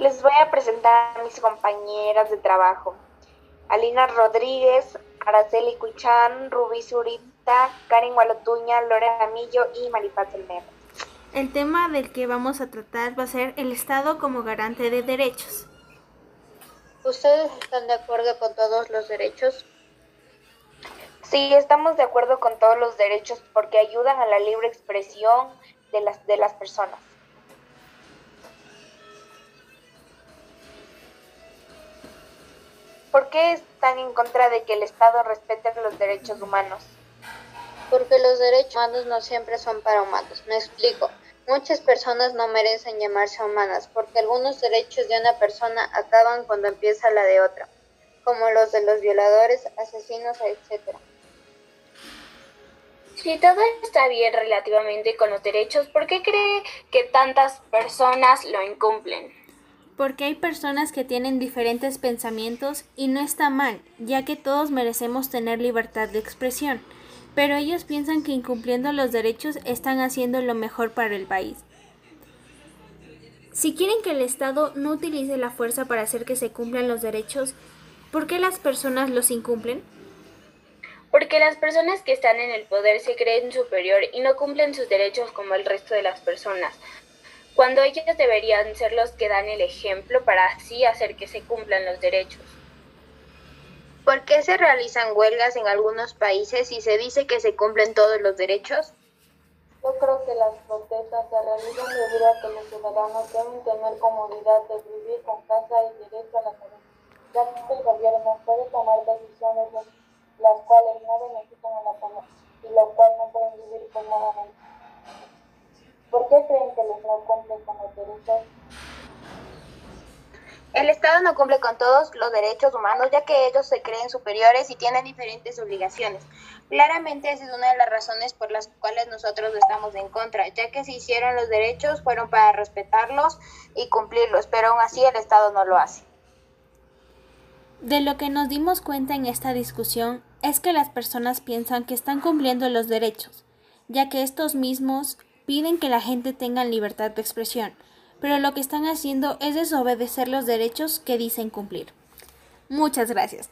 Les voy a presentar a mis compañeras de trabajo. Alina Rodríguez, Araceli Cuchán, Rubí Zurita, Karen Gualotuña, Lorena Amillo y Maripaz Elmer. El tema del que vamos a tratar va a ser el Estado como garante de derechos. ¿Ustedes están de acuerdo con todos los derechos? Sí, estamos de acuerdo con todos los derechos porque ayudan a la libre expresión de las, de las personas. ¿Por qué están en contra de que el Estado respete los derechos humanos? Porque los derechos humanos no siempre son para humanos. Me explico. Muchas personas no merecen llamarse humanas porque algunos derechos de una persona acaban cuando empieza la de otra, como los de los violadores, asesinos, etc. Si todo está bien relativamente con los derechos, ¿por qué cree que tantas personas lo incumplen? Porque hay personas que tienen diferentes pensamientos y no está mal, ya que todos merecemos tener libertad de expresión, pero ellos piensan que incumpliendo los derechos están haciendo lo mejor para el país. Si quieren que el Estado no utilice la fuerza para hacer que se cumplan los derechos, ¿por qué las personas los incumplen? Porque las personas que están en el poder se creen superior y no cumplen sus derechos como el resto de las personas cuando ellos deberían ser los que dan el ejemplo para así hacer que se cumplan los derechos. ¿Por qué se realizan huelgas en algunos países y se dice que se cumplen todos los derechos? Yo creo que las protestas se realizan debido a que los ciudadanos deben tener comodidad de vivir con casa y derecho a la salud, ya que el gobierno puede tomar decisiones las cuales no benefician a la población y las cuales no pueden vivir cómodamente. ¿Por qué creen que los no cumplen con los derechos? El Estado no cumple con todos los derechos humanos ya que ellos se creen superiores y tienen diferentes obligaciones. Claramente esa es una de las razones por las cuales nosotros estamos en contra, ya que si hicieron los derechos fueron para respetarlos y cumplirlos, pero aún así el Estado no lo hace. De lo que nos dimos cuenta en esta discusión es que las personas piensan que están cumpliendo los derechos, ya que estos mismos piden que la gente tenga libertad de expresión, pero lo que están haciendo es desobedecer los derechos que dicen cumplir. Muchas gracias.